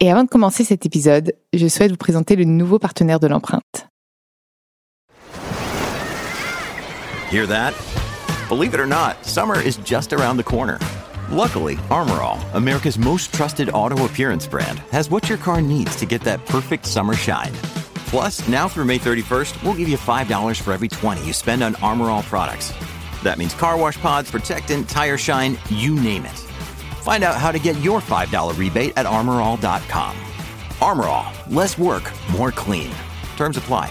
Et avant de commencer cet épisode, je souhaite vous présenter le nouveau partenaire de l'empreinte. Hear that? Believe it or not, summer is just around the corner. Luckily, Armorall, America's most trusted auto appearance brand, has what your car needs to get that perfect summer shine. Plus, now through May 31st, we'll give you $5 for every 20 you spend on Armorall products. That means car wash pods, protectant, tire shine, you name it. Find out how to get your $5 rebate at armorall.com. Armorall, less work, more clean. Terms apply.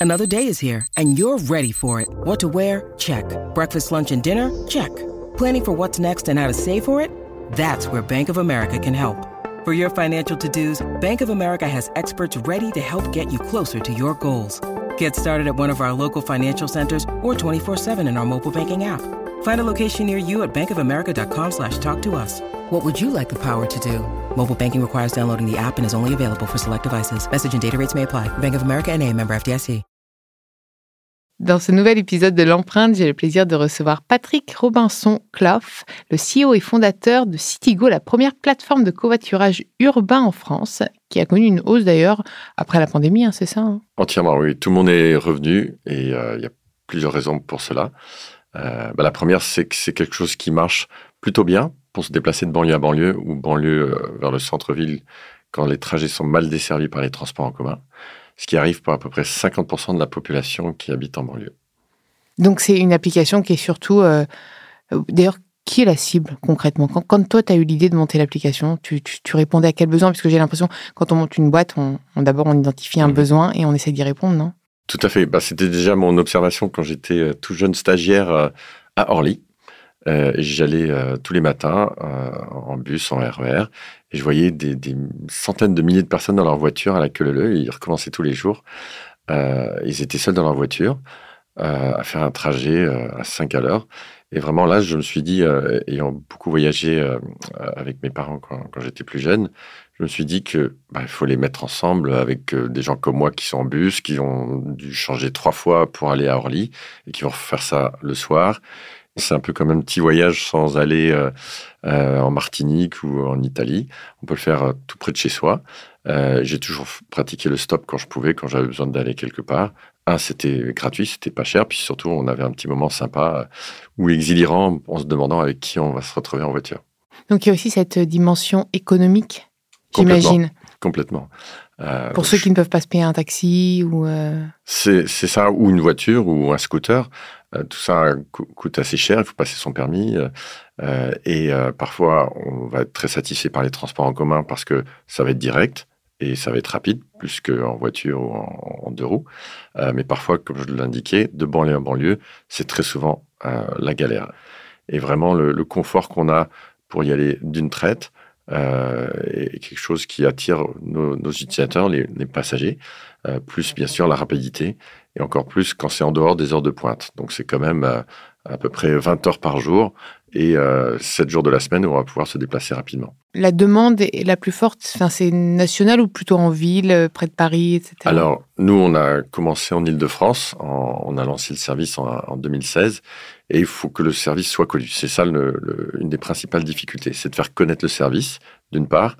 Another day is here, and you're ready for it. What to wear? Check. Breakfast, lunch, and dinner? Check. Planning for what's next and how to save for it? That's where Bank of America can help. For your financial to dos, Bank of America has experts ready to help get you closer to your goals. Get started at one of our local financial centers or 24 7 in our mobile banking app. Find a location near you at bankofamerica.com slash talk to us. What would you like the power to do? Mobile banking requires downloading the app and is only available for select devices. Message and data rates may apply. Bank of America and a member FDIC. Dans ce nouvel épisode de l'empreinte, j'ai le plaisir de recevoir Patrick Robinson Clough, le CEO et fondateur de Citigo, la première plateforme de covoiturage urbain en France, qui a connu une hausse d'ailleurs après la pandémie, hein, c'est ça hein? Entièrement, oui. Tout le monde est revenu et euh, il y a plusieurs raisons pour cela. Euh, bah, la première, c'est que c'est quelque chose qui marche plutôt bien pour se déplacer de banlieue à banlieue ou banlieue euh, vers le centre-ville quand les trajets sont mal desservis par les transports en commun, ce qui arrive pour à peu près 50% de la population qui habite en banlieue. Donc c'est une application qui est surtout... Euh, d'ailleurs, qui est la cible concrètement? Quand, toi, tu as eu l'idée de monter l'application, tu, répondais à quel besoin? Parce que j'ai l'impression, quand on monte une boîte, on, d'abord on identifie un mmh. besoin et on essaie d'y répondre, non? Tout à fait. Bah, C'était déjà mon observation quand j'étais euh, tout jeune stagiaire euh, à Orly. Euh, J'allais tous les matins en bus, en RER, e et je voyais des, centaines de milliers de personnes dans leur voiture à la queue leu. Ils recommençaient tous les jours. ils étaient seuls dans leur voiture à faire un trajet à 5 à l'heure. Et vraiment là, je me suis dit, ayant beaucoup voyagé avec mes parents quand j'étais plus jeune, je me suis dit que bah, faut les mettre ensemble avec euh, des gens comme moi qui sont en bus, qui ont dû changer trois fois pour aller à Orly et qui vont faire ça le soir. C'est un peu comme un petit voyage sans aller euh, euh, en Martinique ou en Italie. On peut le faire tout près de chez soi. J'ai toujours pratiqué le stop quand je pouvais, quand j'avais besoin d'aller quelque part. Un, c'était gratuit, c'était pas cher, puis surtout, on avait un petit moment sympa ou exilérant en se demandant avec qui on va se retrouver en voiture. Donc il y a aussi cette dimension économique j'imagine. Complètement. Euh, Pour ceux qui ne peuvent pas se payer un taxi ou. Euh, c'est ça, ou une voiture ou un scooter. Euh, tout ça coûte assez cher, il faut passer son permis. et parfois, on va être très satisfait par les transports en commun parce que ça va être direct et ça va être rapide, plus qu'en voiture ou en, deux roues. mais parfois, comme je l'indiquais, de banlieue en banlieue, c'est très souvent la galère. Et vraiment, le confort qu'on a pour y aller d'une traite, euh, et quelque chose qui attire nos, utilisateurs, les, passagers, euh, plus bien sûr la rapidité, et encore plus quand c'est en dehors des heures de pointe. Donc c'est quand même euh, à peu près 20 heures par jour et 7 jours de la semaine où on va pouvoir se déplacer rapidement. La demande est la plus forte, enfin, c'est national ou plutôt en ville, près de Paris, etc. Alors, nous, on a commencé en Ile-de-France, on a lancé le service en, en 2016 et il faut que le service soit connu. C'est ça le, une des principales difficultés, c'est de faire connaître le service, d'une part,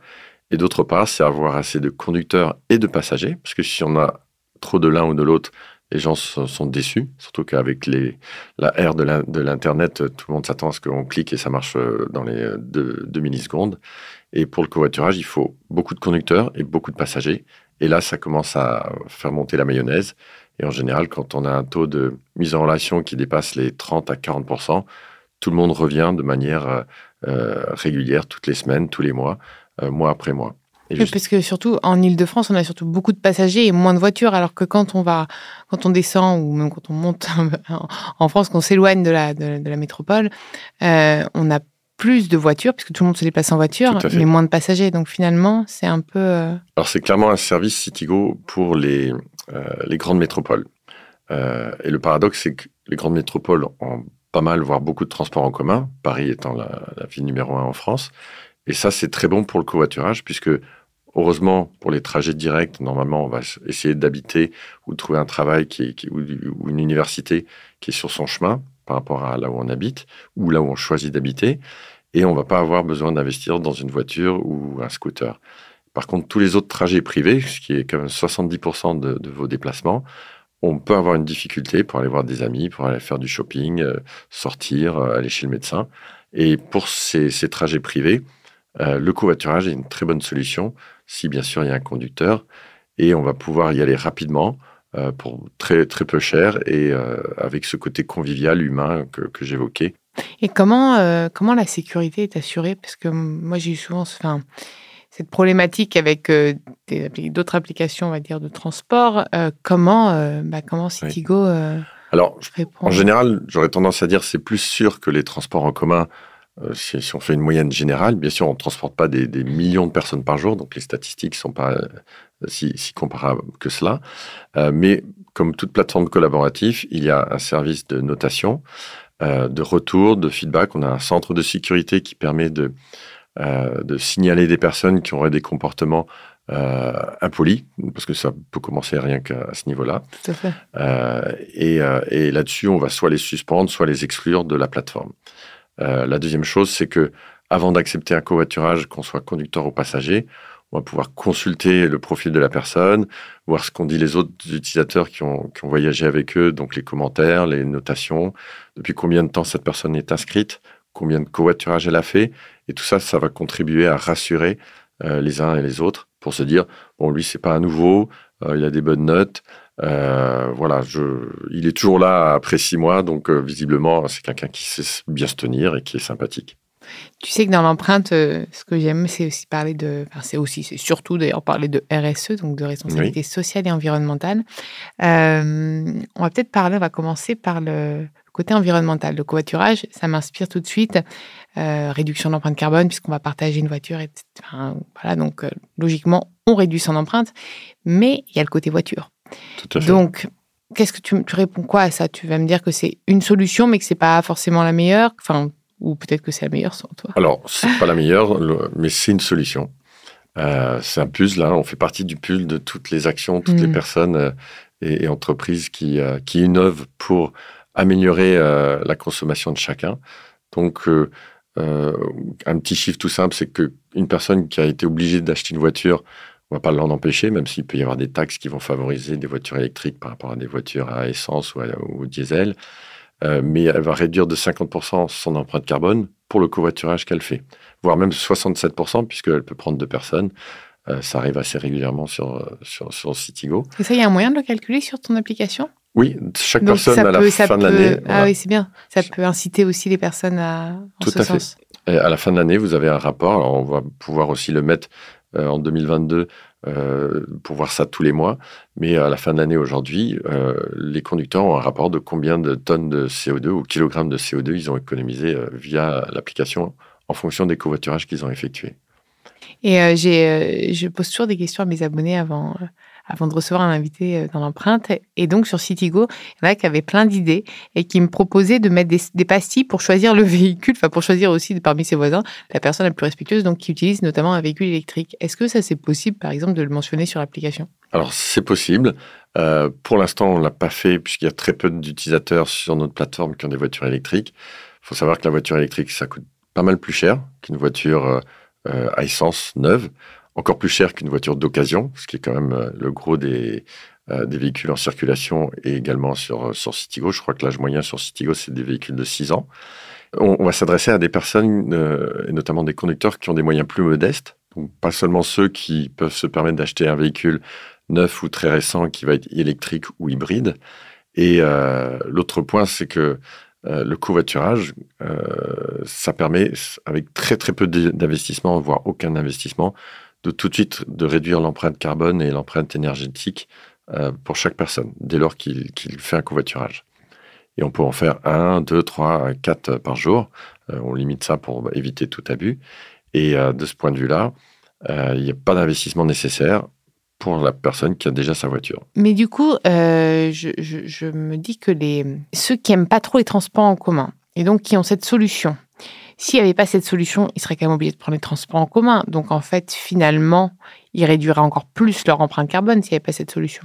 et d'autre part, c'est avoir assez de conducteurs et de passagers, parce que si on a trop de l'un ou de l'autre, les gens sont déçus, surtout qu'avec la ère de l'Internet, tout le monde s'attend à ce qu'on clique et ça marche euh, dans les deux, deux, millisecondes. Et pour le covoiturage, il faut beaucoup de conducteurs et beaucoup de passagers. Et là, ça commence à faire monter la mayonnaise. Et en général, quand on a un taux de mise en relation qui dépasse les 30 à 40 tout le monde revient de manière euh, euh, régulière, toutes les semaines, tous les mois, euh, mois après mois. Parce que surtout en Ile-de-France, on a surtout beaucoup de passagers et moins de voitures, alors que quand on va, quand on descend ou même quand on monte en France, qu'on s'éloigne de la, de, la métropole, on a plus de voitures, puisque tout le monde se déplace en voiture, mais moins de passagers. Donc finalement, c'est un peu. euh, Alors c'est clairement un service Citigo pour les, euh, les grandes métropoles. Euh, et le paradoxe, c'est que les grandes métropoles ont pas mal, voire beaucoup de transports en commun, Paris étant la, la ville numéro un en France. Et ça, c'est très bon pour le covoiturage, puisque heureusement, pour les trajets directs, normalement, on va essayer d'habiter ou de trouver un travail ou, une université qui est sur son chemin par rapport à là où on habite ou là où on choisit d'habiter. Et on va pas avoir besoin d'investir dans une voiture ou un scooter. Par contre, tous les autres trajets privés, ce qui est quand même 70% de, vos déplacements, on peut avoir une difficulté pour aller voir des amis, pour aller faire du shopping, euh, sortir, euh, aller chez le médecin. Et pour ces trajets privés, euh, le covoiturage est une très bonne solution, si bien sûr il y a un conducteur, et on va pouvoir y aller rapidement euh, pour très, très peu cher et euh, avec ce côté convivial, humain que, que j'évoquais. Et comment, euh, comment la sécurité est assurée? Parce que moi, j'ai eu souvent enfin, cette problématique avec euh, d'autres applications, on va dire, de transport. Euh, comment, euh, bah, comment Citigo Alors, répond? En général, j'aurais tendance à dire c'est plus sûr que les transports en commun. Euh, si, si on fait une moyenne générale, bien sûr, on ne transporte pas des, des millions de personnes par jour, donc les statistiques ne sont pas euh, si, si comparables que cela. Euh, mais comme toute plateforme collaborative, il y a un service de notation, euh, de retour, de feedback. On a un centre de sécurité qui permet de, euh, de signaler des personnes qui auraient des comportements euh, impolis, parce que ça peut commencer rien qu'à ce niveau-là. Tout à fait. Euh, et euh, et là-dessus, on va soit les suspendre, soit les exclure de la plateforme. Euh, la deuxième chose, c'est que avant d'accepter un covoiturage, qu'on soit conducteur ou passager, on va pouvoir consulter le profil de la personne, voir ce qu'ont dit les autres utilisateurs qui ont, voyagé avec eux, donc les commentaires, les notations, depuis combien de temps cette personne est inscrite, combien de covoiturage elle a fait, et tout ça, ça va contribuer à rassurer euh, les uns et les autres pour se dire bon, lui, c'est pas un nouveau, euh, il a des bonnes notes, euh, voilà, je, il est toujours là après six mois, donc euh, visiblement, c'est quelqu'un qui sait bien se tenir et qui est sympathique. Tu sais que dans l'empreinte, euh, ce que j'aime, c'est aussi parler de. Enfin, c'est aussi, c'est surtout d'ailleurs parler de RSE, donc de responsabilité sociale et environnementale. On va peut-être parler, on va commencer par le côté environnemental. Le covoiturage, ça m'inspire tout de suite. Réduction d'empreinte carbone, puisqu'on va partager une voiture, etc. Enfin, voilà, donc logiquement, on réduit son empreinte. Mais il y a le côté voiture. Tout à fait. Donc, qu'est-ce que tu, tu réponds quoi à ça? Tu vas me dire que c'est une solution, mais que c'est pas forcément la meilleure? Enfin, ou peut-être que c'est la meilleure selon toi. Alors, c'est pas la meilleure, le- mais c'est une solution. Euh, c'est un puzzle, là. On fait partie du puzzle de toutes les actions, toutes les Mm. personnes euh, et, et entreprises qui, euh, qui innovent pour améliorer la consommation de chacun. Donc, un petit chiffre tout simple, c'est qu'une personne qui a été obligée d'acheter une voiture, on va pas l'en empêcher, même s'il peut y avoir des taxes qui vont favoriser des voitures électriques par rapport à des voitures à essence ou, à- ou au diesel. Euh, mais elle va réduire de 50% son empreinte carbone pour le covoiturage qu'elle fait, voire même 67% puisqu'elle peut prendre deux personnes. Euh, ça arrive assez régulièrement sur, sur, sur Citigo. Et ça, il y a un moyen de le calculer sur ton application? Oui, chaque Donc, personne à la peut- fin de l'année. Ah voilà. oui, c'est bien. Ça peut inciter aussi les personnes à, en Tout ce à fait. Et à la fin de l'année, vous avez un rapport. Alors, on va pouvoir aussi le mettre euh, en 2022 euh, pour voir ça tous les mois. Mais à la fin de l'année aujourd'hui, euh, les conducteurs ont un rapport de combien de tonnes de CO2 ou kilogrammes de CO2 ils ont économisé via l'application en fonction des covoiturages qu'ils ont effectués. Et j'ai, je pose toujours des questions à mes abonnés avant, avant de recevoir un invité euh, dans l'empreinte. Et donc, sur Citigo, il y en a qui avaient plein d'idées et qui me proposaient de mettre des, pastilles pour choisir le véhicule, enfin, pour choisir aussi parmi ses voisins la personne la plus respectueuse, donc qui utilise notamment un véhicule électrique. Est-ce que ça, c'est possible, par exemple, de le mentionner sur l'application? Alors, c'est possible. Euh, pour l'instant, on ne l'a pas fait puisqu'il y a très peu d'utilisateurs sur notre plateforme qui ont des voitures électriques. Il faut savoir que la voiture électrique, ça coûte pas mal plus cher qu'une voiture euh, à essence neuve, encore plus cher qu'une voiture d'occasion, ce qui est quand même euh, le gros des, euh, des véhicules en circulation et également sur, sur Citigo. Je crois que l'âge moyen sur Citigo, c'est des véhicules de 6 ans. On, va s'adresser à des personnes, euh, et notamment des conducteurs qui ont des moyens plus modestes, donc pas seulement ceux qui peuvent se permettre d'acheter un véhicule neuf ou très récent qui va être électrique ou hybride. Et euh, l'autre point, c'est que euh, le covoiturage, euh, ça permet, avec très très peu d'investissement, voire aucun investissement, de tout de suite de réduire l'empreinte carbone et l'empreinte énergétique euh, pour chaque personne, dès lors qu'il fait un covoiturage. Et on peut en faire un, deux, trois, quatre par jour, Euh, on limite ça pour éviter tout abus. Et euh, de ce point de vue-là, euh, il n'y a pas d'investissement nécessaire pour la personne qui a déjà sa voiture. Mais du coup, euh, je, je- je me dis que les, ceux qui aiment pas trop les transports en commun et donc qui ont cette solution, s'il n'y avait pas cette solution, ils seraient quand même obligés de prendre les transports en commun. Donc en fait, finalement, ils réduiraient encore plus leur empreinte carbone s'il n'y avait pas cette solution.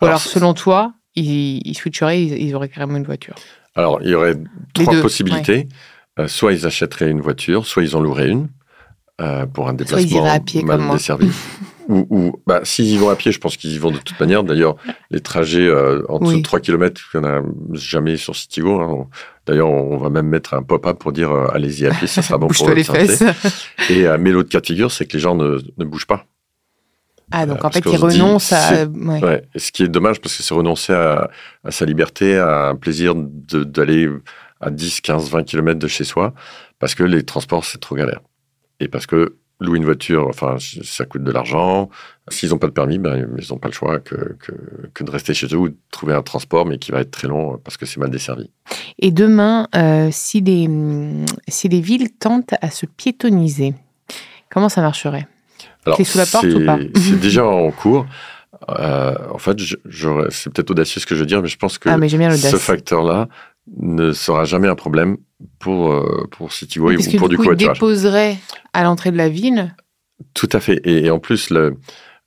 Ou alors, Alors, selon toi, ils, ils switcheraient, ils, ils auraient carrément une voiture. Alors, il y aurait Les trois deux, possibilités. Euh, soit ils achèteraient une voiture, soit ils en loueraient une euh, pour un Soit ils déplacement à pied mal comme moi. desservi. ou, ou bah, s'ils y vont à pied, je pense qu'ils y vont de toute manière. D'ailleurs, les trajets euh, en dessous Oui. de 3 km, il n'y en a jamais sur Citigo. hein. D'ailleurs, on va même mettre un pop-up pour dire euh, allez-y à pied, ça sera bon pour les fesses. Et euh, mais l'autre cas de figure, c'est que les gens ne, ne bougent pas. Ah, donc Euh, en fait, ils renoncent à. ouais. Ouais. Ce qui est dommage, parce que c'est renoncer à, à sa liberté, à un plaisir d'aller à 10, 15, 20 km de chez soi, parce que les transports, c'est trop galère. Et parce que louer une voiture, enfin, ça coûte de l'argent. S'ils n'ont pas de permis, ben, ils n'ont pas le choix que, que, que de rester chez eux ou de trouver un transport, mais qui va être très long parce que c'est mal desservi. Et demain, euh, si, les, hum, si les villes tentent à se piétoniser, comment ça marcherait? Clé sous la porte c'est- ou pas? C'est déjà en cours. Euh, en fait, c'est peut-être audacieux ce que je veux dire, mais je pense que Ah, ce facteur-là ne sera jamais un problème pour, euh, pour Parce ou pour du du coup, ils déposeraient à l'entrée de la ville. Tout à fait. Et, et en plus, le,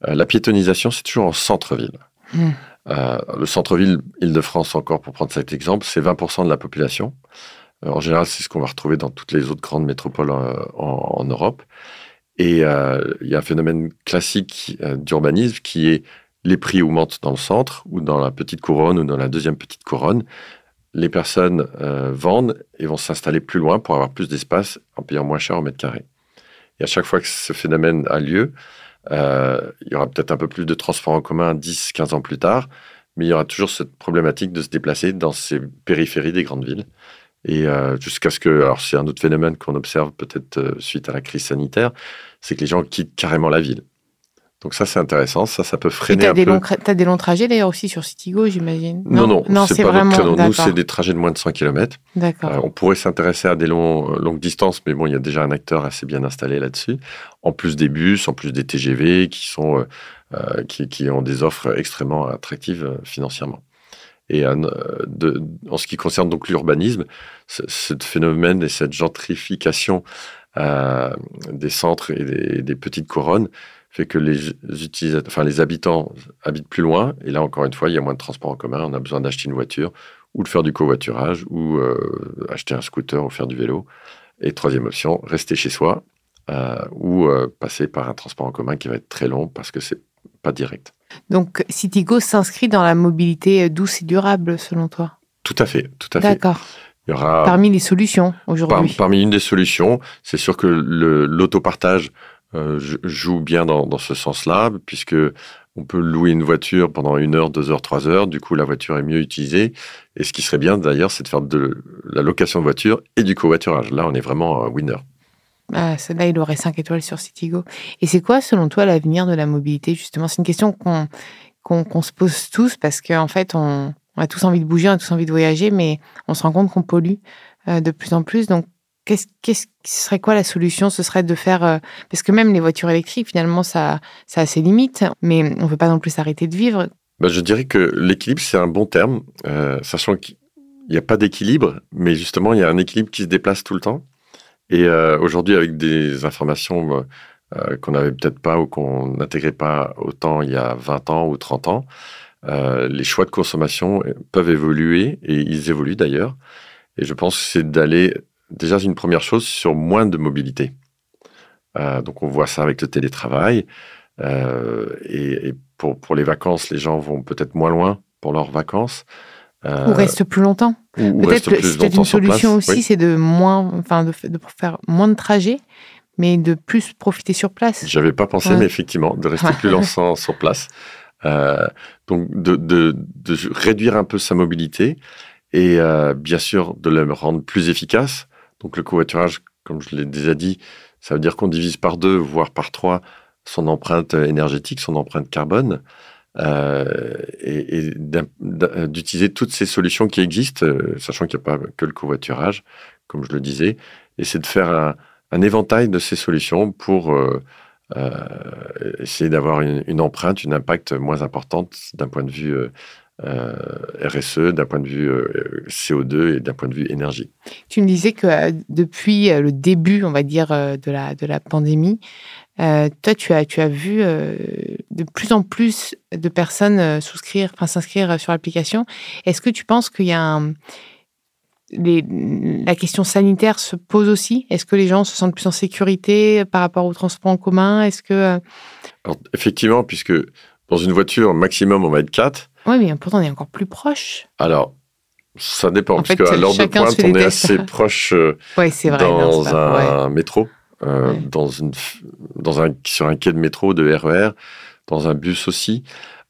euh, la piétonisation, c'est toujours en centre-ville. Hmm. Euh, le centre-ville, Île-de-France encore, pour prendre cet exemple, c'est 20% de la population. Euh, en général, c'est ce qu'on va retrouver dans toutes les autres grandes métropoles en, en Europe. Et euh, il y a un phénomène classique d'urbanisme qui est les prix augmentent dans le centre ou dans la petite couronne ou dans la deuxième petite couronne. Les personnes euh, vendent et vont s'installer plus loin pour avoir plus d'espace en payant moins cher au mètre carré. Et à chaque fois que ce phénomène a lieu, euh, il y aura peut-être un peu plus de transports en commun 10, 15 ans plus tard, mais il y aura toujours cette problématique de se déplacer dans ces périphéries des grandes villes. Et euh, jusqu'à ce que, alors c'est un autre phénomène qu'on observe peut-être suite à la crise sanitaire, c'est que les gens quittent carrément la ville. Donc ça, c'est intéressant, ça, ça peut freiner t'as un des, peu. longs, cra- t'as des longs trajets d'ailleurs aussi sur Citigo, j'imagine. Non, non, c'est pas vraiment. notre créneau. Nous, c'est des trajets de moins de 100 km. D'accord. Euh, on pourrait s'intéresser à des longs, euh, longues distances, mais bon, il y a déjà un acteur assez bien installé là-dessus. En plus des bus, en plus des TGV qui, sont, euh, qui, qui ont des offres extrêmement attractives financièrement. Et de- en ce qui concerne donc l'urbanisme, ce, ce phénomène et cette gentrification euh, des centres et des, des petites couronnes fait que les, utilisateurs, enfin, les habitants habitent plus loin. Et là, encore une fois, il y a moins de transports en commun. On a besoin d'acheter une voiture ou de faire du covoiturage ou euh, acheter un scooter ou faire du vélo. Et troisième option, rester chez soi euh, ou euh, passer par un transport en commun qui va être très long parce que c'est pas direct. Donc Citigo s'inscrit dans la mobilité douce et durable, selon toi? Tout à fait, tout à fait. D'accord. Il y aura Parmi les solutions par- aujourd'hui. parmi une des solutions, c'est sûr que l'autopartage euh, joue bien dans, ce sens-là, puisque on peut louer une voiture pendant une heure, deux heures, trois heures. Du coup, la voiture est mieux utilisée. Et ce qui serait bien d'ailleurs, c'est de faire de la location de voiture et du covoiturage. Là, on est vraiment un winner. Ah, celle-là, il aurait 5 étoiles sur Citigo. Et c'est quoi, selon toi, l'avenir de la mobilité, justement? C'est une question qu'on se pose tous parce qu'en fait, on, on a tous envie de bouger, on a tous envie de voyager, mais on se rend compte qu'on pollue euh, de plus en plus. Donc, qu'est-ce qu'est-ce ce serait quoi la solution? Ce serait de faire... euh, parce que même les voitures électriques, finalement, ça, ça a ses limites, mais on ne peut pas non plus s'arrêter de vivre. Ben, je dirais que l'équilibre, c'est un bon terme, euh, sachant qu'il n'y a pas d'équilibre, mais justement, il y a un équilibre qui se déplace tout le temps. Et euh, aujourd'hui, avec des informations qu'on n'avait peut-être pas ou qu'on n'intégrait pas autant il y a 20 ans ou 30 ans, les choix de consommation peuvent évoluer, et ils évoluent d'ailleurs. Et je pense que c'est d'aller, déjà, une première chose, sur moins de mobilité. Euh, donc, on voit ça avec le télétravail. Euh, et, et pour, pour les vacances, les gens vont peut-être moins loin pour leurs vacances. Ou reste plus longtemps. ou- restent plus c'est peut-être longtemps une place. solution aussi, Oui. c'est de moins, enfin, de, de faire moins de trajets, mais de plus profiter sur place. J'avais pas pensé, Ouais. mais effectivement, de rester Ouais. plus longtemps sur place. Euh, donc, de, de, de réduire un peu sa mobilité et euh, bien sûr de le rendre plus efficace. Donc, le covoiturage, comme je l'ai déjà dit, ça veut dire qu'on divise par deux, voire par trois, son empreinte énergétique, son empreinte carbone. euh, et, d'utiliser toutes ces solutions qui existent, euh, sachant qu'il n'y a pas que le covoiturage, comme je le disais, et c'est de faire un, éventail de ces solutions pour euh, essayer d'avoir une, empreinte, une impact moins importante d'un point de vue RSE, d'un point de vue CO2 et d'un point de vue énergie. Tu me disais que depuis le début, on va dire, de la, de la pandémie, euh, toi, tu as, tu as vu euh, de plus en plus de personnes euh, souscrire, enfin s'inscrire sur l'application. Est-ce que tu penses qu'il y a un, les, la question sanitaire se pose aussi? Est-ce que les gens se sentent plus en sécurité par rapport au transport en commun? Est-ce que Alors, effectivement, puisque dans une voiture maximum on va être quatre. Oui, mais pourtant on est encore plus proche. Alors. Ça dépend, parce qu'à l'heure de pointe, on est assez proche ouais, vrai, dans non, un ouais. métro. Euh, dans une, dans un, sur un quai de métro, de RER, e dans un bus aussi.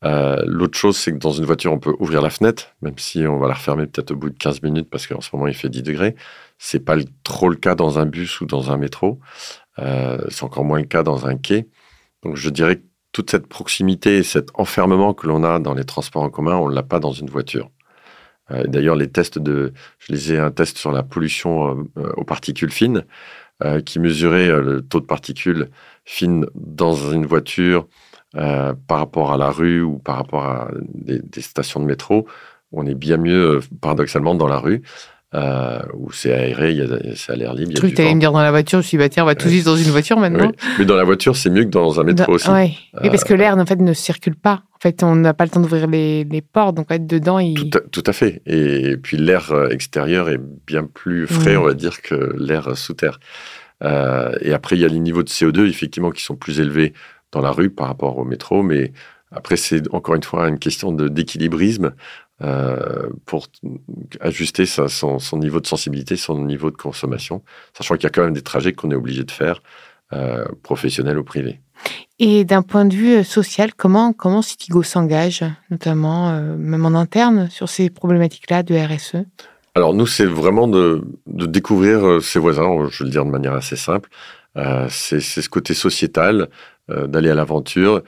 Euh, L'autre chose, c'est que dans une voiture, on peut ouvrir la fenêtre, même si on va la refermer peut-être au bout de 15 minutes parce qu'en ce moment, il fait 10 degrés. C'est pas trop le cas dans un bus ou dans un métro. Euh, c'est encore moins le cas dans un quai. Donc, je dirais que toute cette proximité et cet enfermement que l'on a dans les transports en commun, on ne l'a pas dans une voiture. Euh, D'ailleurs, les tests de, je lisais un test sur la pollution euh, aux particules fines. Euh, qui mesurait euh, le taux de particules fines dans une voiture euh, par rapport à la rue ou par rapport à des stations de métro, on est bien mieux, paradoxalement, dans la rue. Euh, où c'est aéré, c'est à l'air libre. Je que tu allais me dire dans la voiture, je suis bah, tiens, on va tous vivre dans une voiture maintenant. Oui. Mais dans la voiture, c'est mieux que dans un métro aussi. Oui, euh... parce que l'air, en fait, ne circule pas. En fait, on n'a pas le temps d'ouvrir les, les, portes, donc être dedans, il... Tout à, tout à fait. Et puis l'air extérieur est bien plus frais, mmh. on va dire, que l'air sous terre. Euh, et après, il y a les niveaux de CO2, effectivement, qui sont plus élevés dans la rue par rapport au métro, mais après, c'est encore une fois une question d'équilibrisme euh, pour ajuster sa, son, son, niveau de sensibilité, son niveau de consommation, sachant qu'il y a quand même des trajets qu'on est obligé de faire, euh, professionnels ou privés. Et d'un point de vue social, comment, comment Citigo s'engage, notamment euh, même en interne, sur ces problématiques-là de RSE alors nous, c'est vraiment de, de, découvrir euh, ses voisins, je vais le dire de manière assez simple. Euh, c'est ce côté sociétal, euh, d'aller à l'aventure,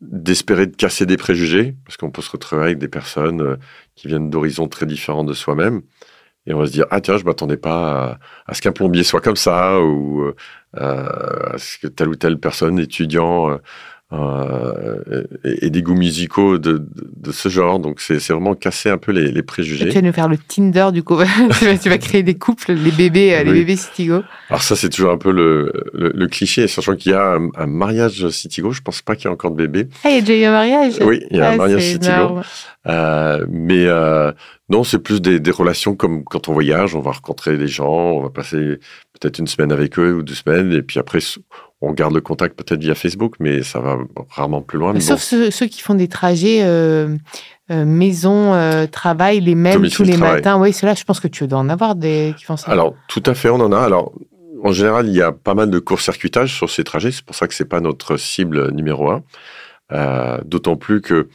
d'espérer de casser des préjugés, parce qu'on peut se retrouver avec des personnes euh, qui viennent d'horizons très différents de soi-même. Et on va se dire, ah tiens, je m'attendais pas à, ce qu'un plombier soit comme ça, ou euh, à ce que telle ou telle personne, étudiant, euh, et, et, des goûts musicaux de, de, de ce genre. Donc, c'est vraiment casser un peu les, les préjugés. Et tu vas nous faire le Tinder, du coup. tu, vas, créer des couples, les bébés, oui. les bébés Citigo. Alors, ça, c'est toujours un peu le, le, le cliché. Sachant qu'il y a un, un, mariage Citigo, je pense pas qu'il y ait encore de bébés. Ah, il y a déjà eu un mariage Oui, il y a ah, un mariage Citigo. Euh, mais euh, non, c'est plus des, des, relations comme quand on voyage, on va rencontrer des gens, on va passer peut-être une semaine avec eux ou deux semaines, et puis après, on garde le contact peut-être via Facebook, mais ça va rarement plus loin. Sauf bon. ceux, ceux, qui font des trajets euh, euh, maison, euh, travail, les mêmes tous les travail. matins. Oui, ceux-là, je pense que tu dois en avoir des qui font ça. Alors, tout à fait, on en a. Alors, en général, il y a pas mal de court-circuitage sur ces trajets. C'est pour ça que c'est pas notre cible numéro un. D'autant plus que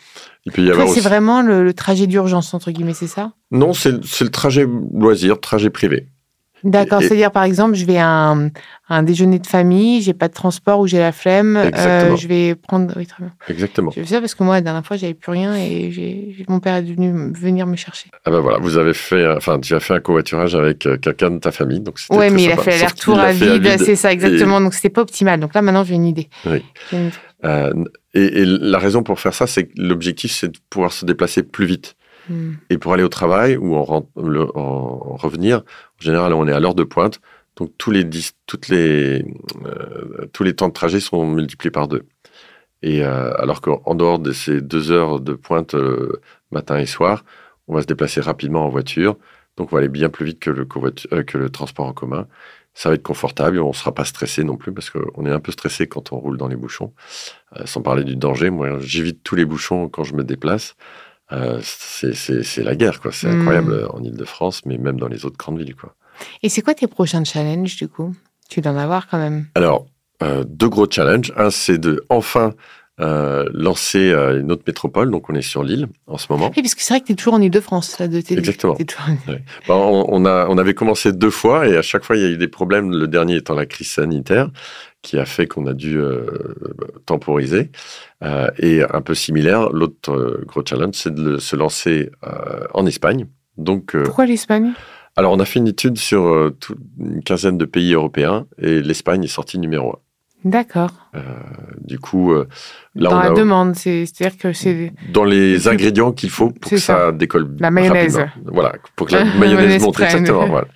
il peut y avoir. C'est vraiment le, le trajet d'urgence entre guillemets, c'est ça? Non, c'est le trajet loisir, trajet privé. D'accord, c'est-à-dire par exemple, je vais à un, un déjeuner de famille, j'ai pas de transport ou j'ai la flemme, euh, je vais prendre. Oui, très bien. Exactement. Je fais ça parce que moi, la dernière fois, j'avais plus rien et mon père est venu venir me chercher. Ah ben voilà, vous avez fait, enfin, tu as fait un covoiturage avec euh, quelqu'un de ta famille, donc c'était. Oui, mais il a fait l'aller-retour à vide, vide. c'est ça exactement, et... donc c'était pas optimal. Donc là, maintenant, j'ai une idée. Oui. Une... Euh, et, et la raison pour faire ça, c'est que l'objectif, c'est de pouvoir se déplacer plus vite. Hmm. Et pour aller au travail ou en revenir, en général, on est à l'heure de pointe. Donc, tous les, les, euh, tous les temps de trajet sont multipliés par deux. Et euh, alors qu'en dehors de ces deux heures de pointe euh, matin et soir, on va se déplacer rapidement en voiture. Donc, on va aller bien plus vite que le, que le transport en commun. Ça va être confortable, on ne sera pas stressé non plus parce qu'on est un peu stressé quand on roule dans les bouchons. Sans parler du danger, moi j'évite tous les bouchons quand je me déplace. Euh, c'est la guerre, quoi. C'est mmh. incroyable en Ile-de-France, mais même dans les autres grandes villes, quoi. Et c'est quoi tes prochains challenges, du coup? Tu dois en avoir quand même. Alors, euh, deux gros challenges. Un, c'est de enfin euh, lancer euh, une autre métropole. Donc, on est sur l'île en ce moment. Oui, parce que c'est vrai que tu es toujours en Ile-de-France, là, de tes Exactement. Toujours... Bon, on, on, a, on avait commencé deux fois et à chaque fois, il y a eu des problèmes. Le dernier étant la crise sanitaire qui a fait qu'on a dû euh, temporiser. Euh, et un peu similaire, l'autre gros challenge, c'est de se lancer en Espagne. Donc, Pourquoi l'Espagne? Alors, on a fait une étude sur une quinzaine de pays européens et l'Espagne est sortie numéro un. D'accord. Du coup, euh, là, Dans on la a- demande, c'est- c'est-à-dire que c'est. dans les ingrédients qu'il faut pour que ça, décolle La mayonnaise. rapidement. Voilà, pour que la mayonnaise monte exactement. voilà.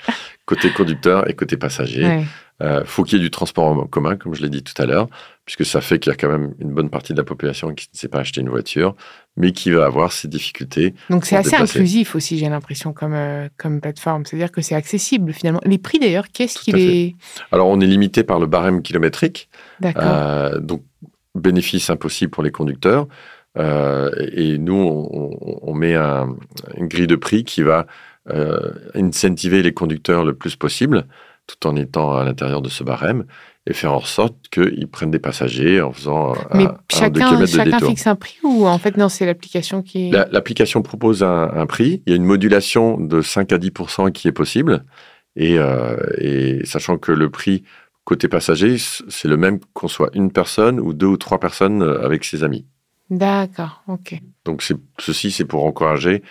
Côté conducteur et côté passager. Ouais. Euh, faut qu'il y ait du transport en commun, comme je l'ai dit tout à l'heure, puisque ça fait qu'il y a quand même une bonne partie de la population qui ne sait pas acheter une voiture, mais qui va avoir ces difficultés. Donc c'est assez déplacer. inclusif aussi, j'ai l'impression, comme, euh, comme plateforme. C'est-à-dire que c'est accessible finalement. Les prix d'ailleurs, qu'est-ce qu'il est. Alors, on est limité par le barème kilométrique, D'accord. euh, donc bénéfice impossible pour les conducteurs. Euh, et nous, on, met un- une grille de prix qui va euh, incentiver les conducteurs le plus possible, tout en étant à l'intérieur de ce barème, et faire en sorte qu'ils prennent des passagers en faisant un, Mais un- deux chacun, de chacun détour. fixe un prix ou en fait non, c'est l'application qui. La- L'application propose un, un prix. Il y a une modulation de 5 à 10% qui est possible. Et, euh, et sachant que le prix côté passager, c'est le même qu'on soit une personne ou deux ou trois personnes euh, avec ses amis. D'accord, ok. Donc ceci, c'est pour encourager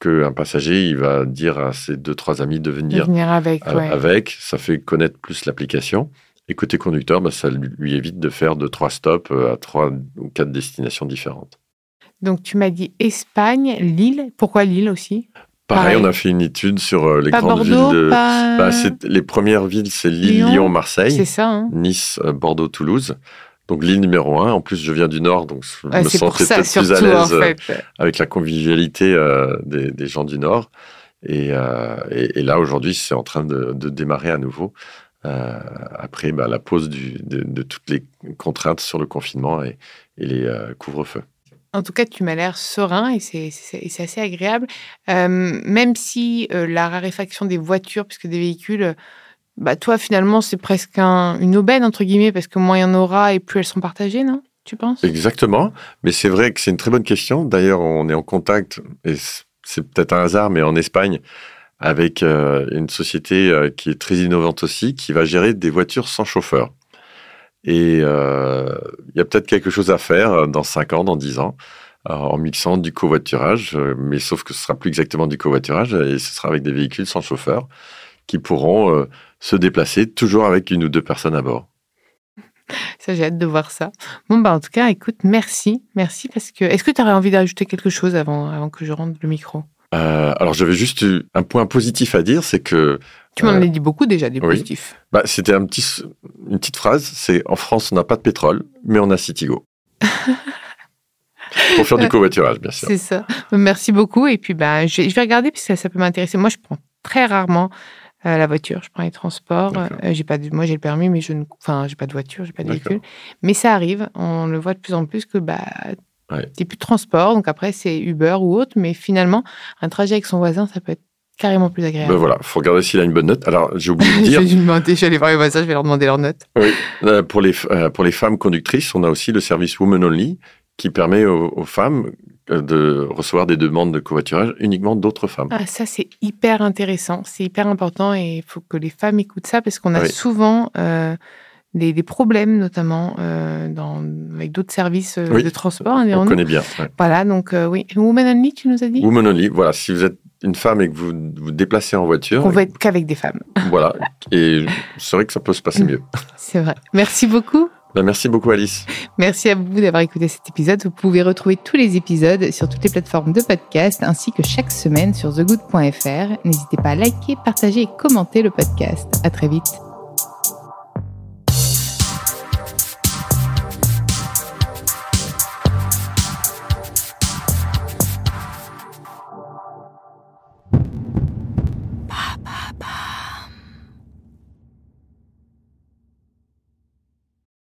qu'un passager, il va dire à ses deux, trois amis de De venir venir avec, a- ouais. avec. Ça fait connaître plus l'application. Et côté conducteur, bah, ça lui évite de faire deux, trois stops euh, à trois ou quatre destinations différentes. Donc tu m'as dit Espagne, Lille. Pourquoi Lille aussi? Pareil, Pareil. on a fait une étude sur euh, les Pas grandes Bordeaux, villes de... pas. Bah, les premières villes, c'est Lille, Lyon, Lyon, Marseille, ça, hein Nice, euh, Bordeaux, Toulouse. Donc Lille numéro un. En plus, je viens du Nord, donc je Ouais, me sentais ça peut-être plus à en l'aise euh, fait. avec la convivialité euh, des, des gens du Nord. Et, euh, et, et là, aujourd'hui, c'est en train de, de démarrer à nouveau. euh, après bah, la pause du- de, de toutes les contraintes sur le confinement et, et les couvre-feux. En tout cas, tu m'as l'air serein et c'est- assez agréable. Même si la raréfaction des voitures, puisque des véhicules, bah, toi, finalement, c'est presque un- une aubaine, entre guillemets, parce que moins il y en aura et plus elles sont partagées, non? Tu penses? Exactement, mais c'est vrai que c'est une très bonne question. D'ailleurs, on est en contact, et c'est peut-être un hasard, mais en Espagne, avec euh, une société euh, qui est très innovante aussi, qui va gérer des voitures sans chauffeur. Et euh, il y a peut-être quelque chose à faire dans 5 ans, dans 10 ans, en mixant du covoiturage, mais sauf que ce sera plus exactement du covoiturage, et ce sera avec des véhicules sans chauffeur qui pourront se déplacer toujours avec une ou deux personnes à bord. Ça, j'ai hâte de voir ça. Bon, bah, en tout cas, écoute, merci. Merci parce que. Est-ce que tu aurais envie d'ajouter quelque chose avant, avant que je rentre le micro? Euh, alors j'avais juste un point positif à dire, c'est que Tu m'en Euh, as dit beaucoup déjà, des oui. positifs. bah, c'était un petit, une petite phrase, c'est en France on n'a pas de pétrole, mais on a Citigo. Pour faire du covoiturage, bien sûr. C'est ça. Merci beaucoup. Et puis, bah, je, je vais regarder parce que ça peut m'intéresser. Moi, je prends très rarement euh, la voiture. Je prends les transports. Euh, j'ai pas de, moi, j'ai le permis, mais je ne, enfin, j'ai pas de voiture, j'ai pas de véhicule. Mais ça arrive. On le voit de plus en plus que, bah, Ouais. t'es plus de transport. Donc après, c'est Uber ou autre. Mais finalement, un trajet avec son voisin, ça peut être carrément plus agréable. Ben voilà, faut regarder s'il a une bonne note. Alors j'ai oublié de dire, vais lui demander, je vais aller voir les voisins, je vais leur demander leur note. euh, pour, les, pour les femmes conductrices, on a aussi le service Women Only qui permet aux, aux femmes de recevoir des demandes de covoiturage uniquement d'autres femmes. Ah, ça, c'est hyper intéressant, c'est hyper important et il faut que les femmes écoutent ça parce qu'on a Oui. souvent euh, des, des problèmes, notamment euh, dans, avec d'autres services euh, Oui. de transport. hein, on dirons-nous. connaît bien. ouais. Voilà, donc euh, oui. Woman Only, tu nous as dit? Women Only, voilà, si vous êtes une femme et que vous vous déplacez en voiture, Qu'on veut être qu'avec des femmes. voilà, et c'est vrai que ça peut se passer mieux. C'est vrai. Merci beaucoup. Ben, merci beaucoup Alice. Merci à vous d'avoir écouté cet épisode. Vous pouvez retrouver tous les épisodes sur toutes les plateformes de podcast ainsi que chaque semaine sur thegood.fr. N'hésitez pas à liker, partager et commenter le podcast. À très vite.